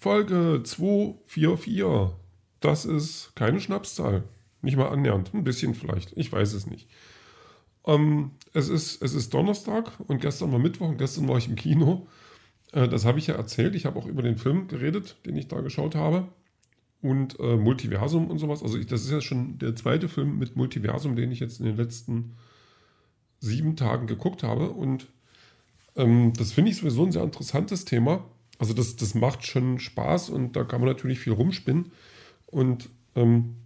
Folge 244. Das ist keine Schnapszahl. Nicht mal annähernd. Ein bisschen vielleicht. Ich weiß es nicht. Ähm, es, ist, es ist Donnerstag und gestern war Mittwoch und gestern war ich im Kino. Äh, das habe ich ja erzählt. Ich habe auch über den Film geredet, den ich da geschaut habe. Und äh, Multiversum und sowas. Also ich, das ist ja schon der zweite Film mit Multiversum, den ich jetzt in den letzten sieben Tagen geguckt habe. Und ähm, das finde ich sowieso ein sehr interessantes Thema. Also das, das macht schon Spaß und da kann man natürlich viel rumspinnen. Und ähm,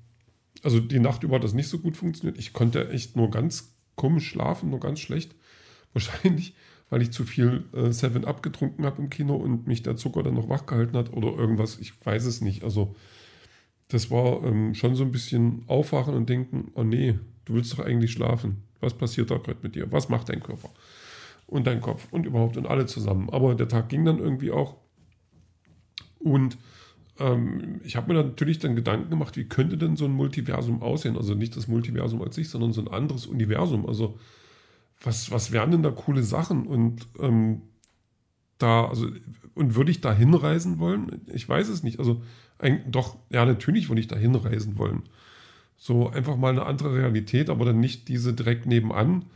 also die Nacht über hat das nicht so gut funktioniert. Ich konnte echt nur ganz komisch schlafen, nur ganz schlecht. Wahrscheinlich, weil ich zu viel äh, Seven Up getrunken habe im Kino und mich der Zucker dann noch wach gehalten hat oder irgendwas. Ich weiß es nicht. Also das war ähm, schon so ein bisschen aufwachen und denken, oh nee, du willst doch eigentlich schlafen. Was passiert da gerade mit dir? Was macht dein Körper? Und dein Kopf und überhaupt und alle zusammen. Aber der Tag ging dann irgendwie auch. Und ähm, ich habe mir natürlich dann Gedanken gemacht, wie könnte denn so ein Multiversum aussehen? Also nicht das Multiversum als sich, sondern so ein anderes Universum. Also was, was wären denn da coole Sachen? Und ähm, da, also, und würde ich da hinreisen wollen? Ich weiß es nicht. Also ein, doch, ja, natürlich würde ich da hinreisen wollen. So einfach mal eine andere Realität, aber dann nicht diese direkt nebenan,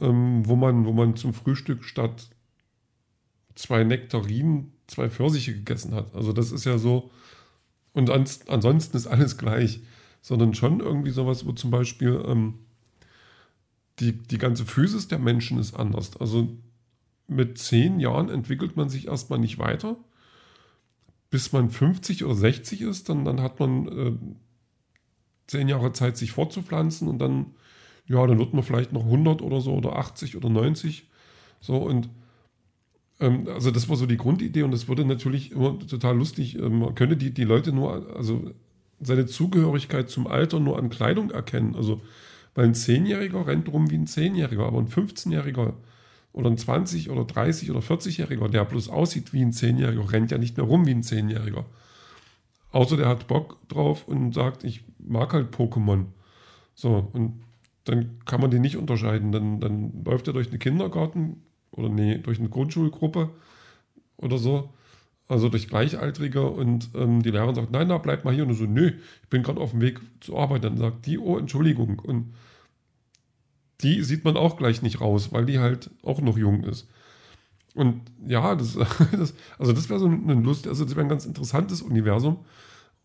ähm, wo, man, wo man zum Frühstück statt zwei Nektarinen zwei Pfirsiche gegessen hat. Also das ist ja so, und ansonsten ist alles gleich, sondern schon irgendwie sowas, wo zum Beispiel ähm, die, die ganze Physis der Menschen ist anders. Also mit zehn Jahren entwickelt man sich erstmal nicht weiter. Bis man 50 oder 60 ist, dann, dann hat man äh, zehn Jahre Zeit, sich fortzupflanzen und dann, ja, dann wird man vielleicht noch 100 oder so oder 80 oder 90. So und also das war so die Grundidee und das wurde natürlich immer total lustig. Ähm, man könnte die, die Leute nur, also seine Zugehörigkeit zum Alter nur an Kleidung erkennen. Also weil ein Zehnjähriger rennt rum wie ein Zehnjähriger, aber ein 15-Jähriger oder ein 20 oder 30 oder 40-Jähriger, der bloß aussieht wie ein Zehnjähriger, rennt ja nicht mehr rum wie ein Zehnjähriger. Außer der hat Bock drauf und sagt, ich mag halt Pokémon. So, und dann kann man die nicht unterscheiden. Dann, dann läuft er durch den Kindergarten oder nee, durch eine Grundschulgruppe oder so. Also durch Gleichaltrige und ähm, die Lehrerin sagt, nein, na, bleib mal hier. Und so, nö, ich bin gerade auf dem Weg zur Arbeit. Dann sagt die, oh, Entschuldigung. Und die sieht man auch gleich nicht raus, weil die halt auch noch jung ist. Und ja, das, das also das wäre so eine Lust, also das wäre ein ganz interessantes Universum.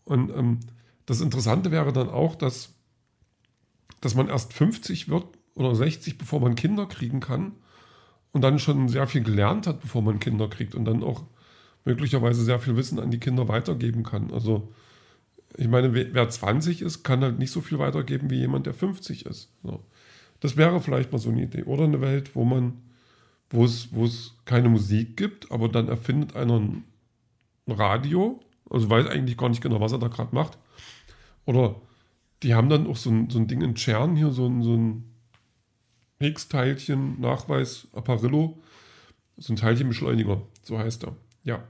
Und ähm, das Interessante wäre dann auch, dass, dass man erst 50 wird oder 60, bevor man Kinder kriegen kann und dann schon sehr viel gelernt hat, bevor man Kinder kriegt und dann auch möglicherweise sehr viel Wissen an die Kinder weitergeben kann. Also ich meine, wer 20 ist, kann halt nicht so viel weitergeben wie jemand, der 50 ist. So. Das wäre vielleicht mal so eine Idee. Oder eine Welt, wo man, wo es, keine Musik gibt, aber dann erfindet einer ein Radio, also weiß eigentlich gar nicht genau, was er da gerade macht. Oder die haben dann auch so ein, so ein Ding in Chern hier, so ein, so ein Higgs-Teilchen, Nachweis, Apparillo, so ein Teilchenbeschleuniger, so heißt er. Ja.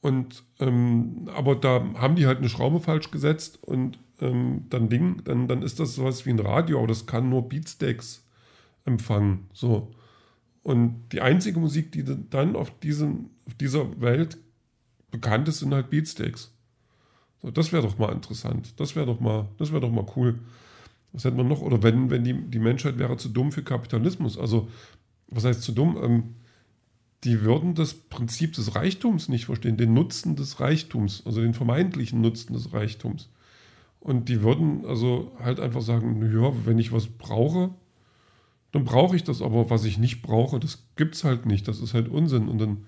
Und ähm, aber da haben die halt eine Schraube falsch gesetzt und ähm, dann Ding, dann, dann ist das sowas wie ein Radio, aber das kann nur Beatsteaks empfangen. So. Und die einzige Musik, die dann auf, diesem, auf dieser Welt bekannt ist, sind halt Beatsteaks. So, das wäre doch mal interessant. Das wäre doch mal, das wäre doch mal cool. Was hätte man noch? Oder wenn, wenn die, die Menschheit wäre zu dumm für Kapitalismus. Also, was heißt zu dumm? Ähm, die würden das Prinzip des Reichtums nicht verstehen, den Nutzen des Reichtums, also den vermeintlichen Nutzen des Reichtums. Und die würden also halt einfach sagen, ja, wenn ich was brauche, dann brauche ich das, aber was ich nicht brauche, das gibt es halt nicht, das ist halt Unsinn. Und dann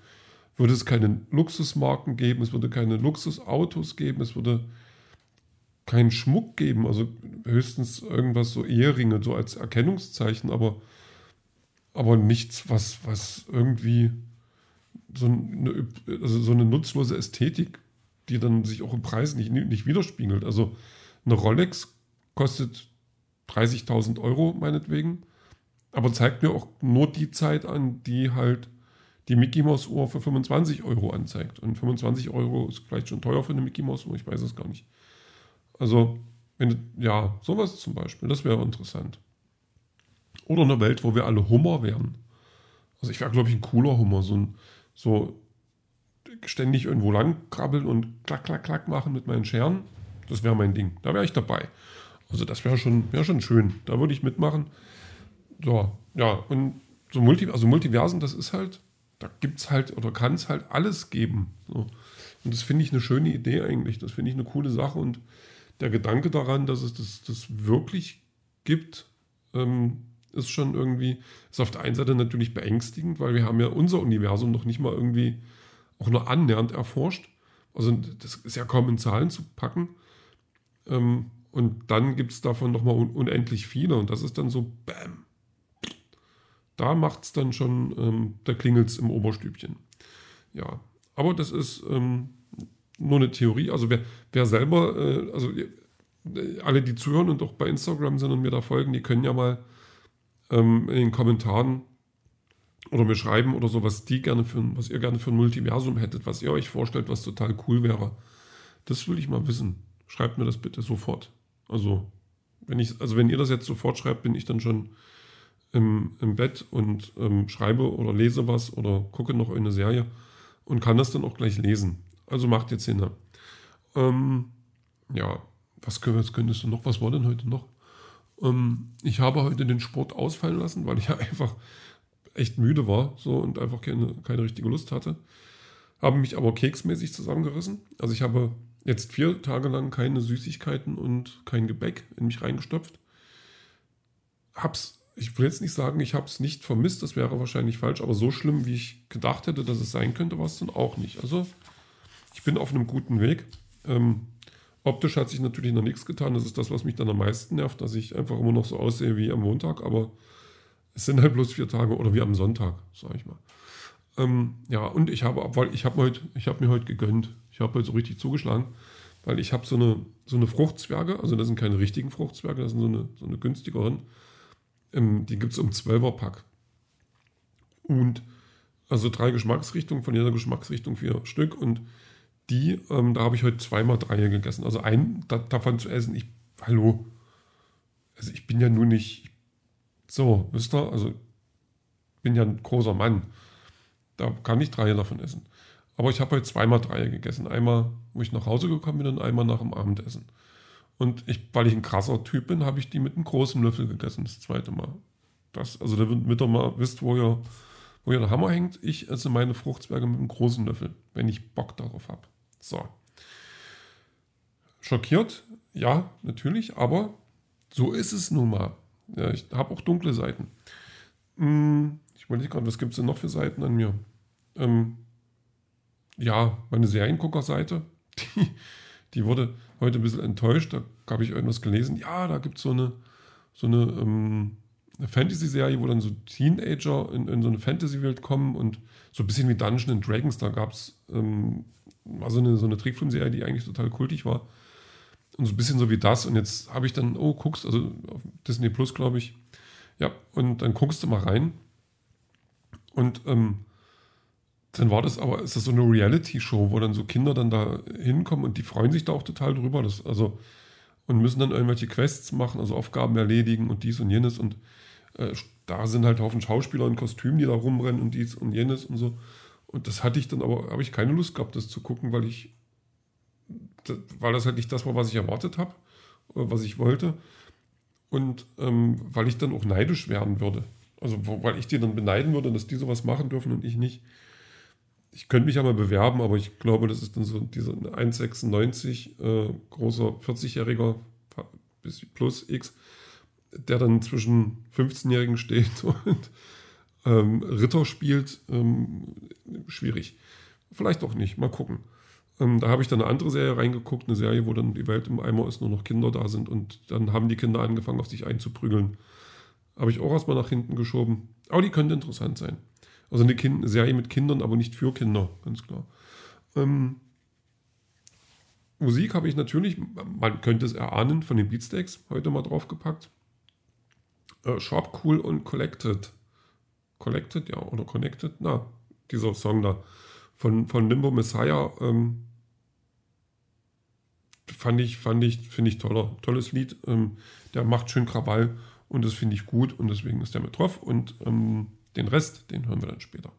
würde es keine Luxusmarken geben, es würde keine Luxusautos geben, es würde keinen Schmuck geben, also höchstens irgendwas so Eheringe, so als Erkennungszeichen, aber, aber nichts, was, was irgendwie so eine, also so eine nutzlose Ästhetik, die dann sich auch im Preis nicht, nicht widerspiegelt. Also eine Rolex kostet 30.000 Euro meinetwegen, aber zeigt mir auch nur die Zeit an, die halt die Mickey Mouse Uhr für 25 Euro anzeigt. Und 25 Euro ist vielleicht schon teuer für eine Mickey Mouse Uhr, ich weiß es gar nicht. Also, wenn, ja, sowas zum Beispiel, das wäre interessant. Oder eine Welt, wo wir alle Hummer wären. Also ich wäre, glaube ich, ein cooler Hummer. So, ein, so ständig irgendwo lang krabbeln und klack, klack, klack machen mit meinen Scheren. Das wäre mein Ding. Da wäre ich dabei. Also das wäre schon, wär schon schön. Da würde ich mitmachen. So, ja, und so Multi, also Multiversen, das ist halt, da gibt es halt oder kann es halt alles geben. So. Und das finde ich eine schöne Idee eigentlich. Das finde ich eine coole Sache. Und der Gedanke daran, dass es das, das wirklich gibt, ähm, ist schon irgendwie, ist auf der einen Seite natürlich beängstigend, weil wir haben ja unser Universum noch nicht mal irgendwie auch nur annähernd erforscht. Also das ist ja kaum in Zahlen zu packen. Ähm, und dann gibt es davon nochmal un unendlich viele und das ist dann so, bam. Da macht es dann schon, ähm, da klingelt es im Oberstübchen. Ja, aber das ist ähm, nur eine Theorie. Also wer, wer selber, äh, also alle, die zuhören und auch bei Instagram sind und mir da folgen, die können ja mal ähm, in den Kommentaren oder mir schreiben oder so, was die gerne für was ihr gerne für ein Multiversum hättet, was ihr euch vorstellt, was total cool wäre. Das will ich mal wissen. Schreibt mir das bitte sofort. Also, wenn ich, also wenn ihr das jetzt sofort schreibt, bin ich dann schon im, im Bett und ähm, schreibe oder lese was oder gucke noch eine Serie und kann das dann auch gleich lesen. Also macht jetzt Sinn. Ähm, ja, was, was könntest du noch? Was war denn heute noch? Ähm, ich habe heute den Sport ausfallen lassen, weil ich ja einfach echt müde war so und einfach keine, keine richtige Lust hatte. Habe mich aber keksmäßig zusammengerissen. Also ich habe jetzt vier Tage lang keine Süßigkeiten und kein Gebäck in mich reingestopft. Hab's, ich will jetzt nicht sagen, ich habe es nicht vermisst, das wäre wahrscheinlich falsch, aber so schlimm, wie ich gedacht hätte, dass es sein könnte, war es dann auch nicht. Also ich bin auf einem guten Weg. Ähm, Optisch hat sich natürlich noch nichts getan. Das ist das, was mich dann am meisten nervt, dass ich einfach immer noch so aussehe wie am Montag. Aber es sind halt bloß vier Tage oder wie am Sonntag, sage ich mal. Ähm, ja, und ich habe, weil ich habe heute, ich habe mir heute gegönnt. Ich habe heute so richtig zugeschlagen, weil ich habe so eine, so eine Fruchtzwerge, also das sind keine richtigen Fruchtzwerge, das sind so eine, so eine günstigeren. Ähm, die gibt es im 12er Pack. Und also drei Geschmacksrichtungen, von jeder Geschmacksrichtung vier Stück und die, ähm, da habe ich heute zweimal drei gegessen. Also ein da, davon zu essen, ich, hallo, also ich bin ja nur nicht so, wisst ihr, also bin ja ein großer Mann. Da kann ich drei davon essen. Aber ich habe heute zweimal drei gegessen. Einmal, wo ich nach Hause gekommen bin und einmal nach dem Abendessen. Und ich, weil ich ein krasser Typ bin, habe ich die mit einem großen Löffel gegessen, das zweite Mal. Das, also damit ihr mal wisst, wo ihr, wo ihr der Hammer hängt. Ich esse meine Fruchtzwerge mit einem großen Löffel, wenn ich Bock darauf habe. So. Schockiert? Ja, natürlich, aber so ist es nun mal. Ja, ich habe auch dunkle Seiten. Hm, ich überlege gerade, was gibt es denn noch für Seiten an mir? Ähm, ja, meine Seriengucker-Seite, die, die wurde heute ein bisschen enttäuscht. Da habe ich irgendwas gelesen. Ja, da gibt es so eine, so eine, ähm, eine Fantasy-Serie, wo dann so Teenager in, in so eine Fantasy-Welt kommen und so ein bisschen wie Dungeons Dragons. Da gab es ähm, also eine, so eine Trickfilmserie, die eigentlich total kultig war. Und so ein bisschen so wie das. Und jetzt habe ich dann, oh, guckst, also auf Disney Plus, glaube ich. Ja, und dann guckst du mal rein. Und ähm, dann war das aber, ist das so eine Reality-Show, wo dann so Kinder dann da hinkommen und die freuen sich da auch total drüber. Das, also, und müssen dann irgendwelche Quests machen, also Aufgaben erledigen und dies und jenes. Und äh, da sind halt Haufen Schauspieler in Kostümen, die da rumrennen und dies und jenes und so. Und das hatte ich dann aber, habe ich keine Lust gehabt, das zu gucken, weil ich, weil das halt nicht das war, was ich erwartet habe, was ich wollte. Und ähm, weil ich dann auch neidisch werden würde. Also, weil ich die dann beneiden würde, dass die sowas machen dürfen und ich nicht. Ich könnte mich ja mal bewerben, aber ich glaube, das ist dann so dieser 1,96 äh, großer 40-Jähriger plus X, der dann zwischen 15-Jährigen steht und ähm, Ritter spielt, ähm, schwierig. Vielleicht auch nicht, mal gucken. Ähm, da habe ich dann eine andere Serie reingeguckt, eine Serie, wo dann die Welt im Eimer ist, nur noch Kinder da sind und dann haben die Kinder angefangen, auf sich einzuprügeln. Habe ich auch erstmal nach hinten geschoben. Aber die könnte interessant sein. Also eine, kind Serie mit Kindern, aber nicht für Kinder, ganz klar. Ähm, Musik habe ich natürlich, man könnte es erahnen, von den Beatsteaks heute mal draufgepackt. Äh, Sharp, Cool und Collected Collected, ja, oder Connected, na, dieser Song da von, von Limbo Messiah, ähm, fand ich, fand ich, finde ich toller, tolles Lied. Ähm, der macht schön Krawall und das finde ich gut und deswegen ist der mit drauf und ähm, den Rest, den hören wir dann später.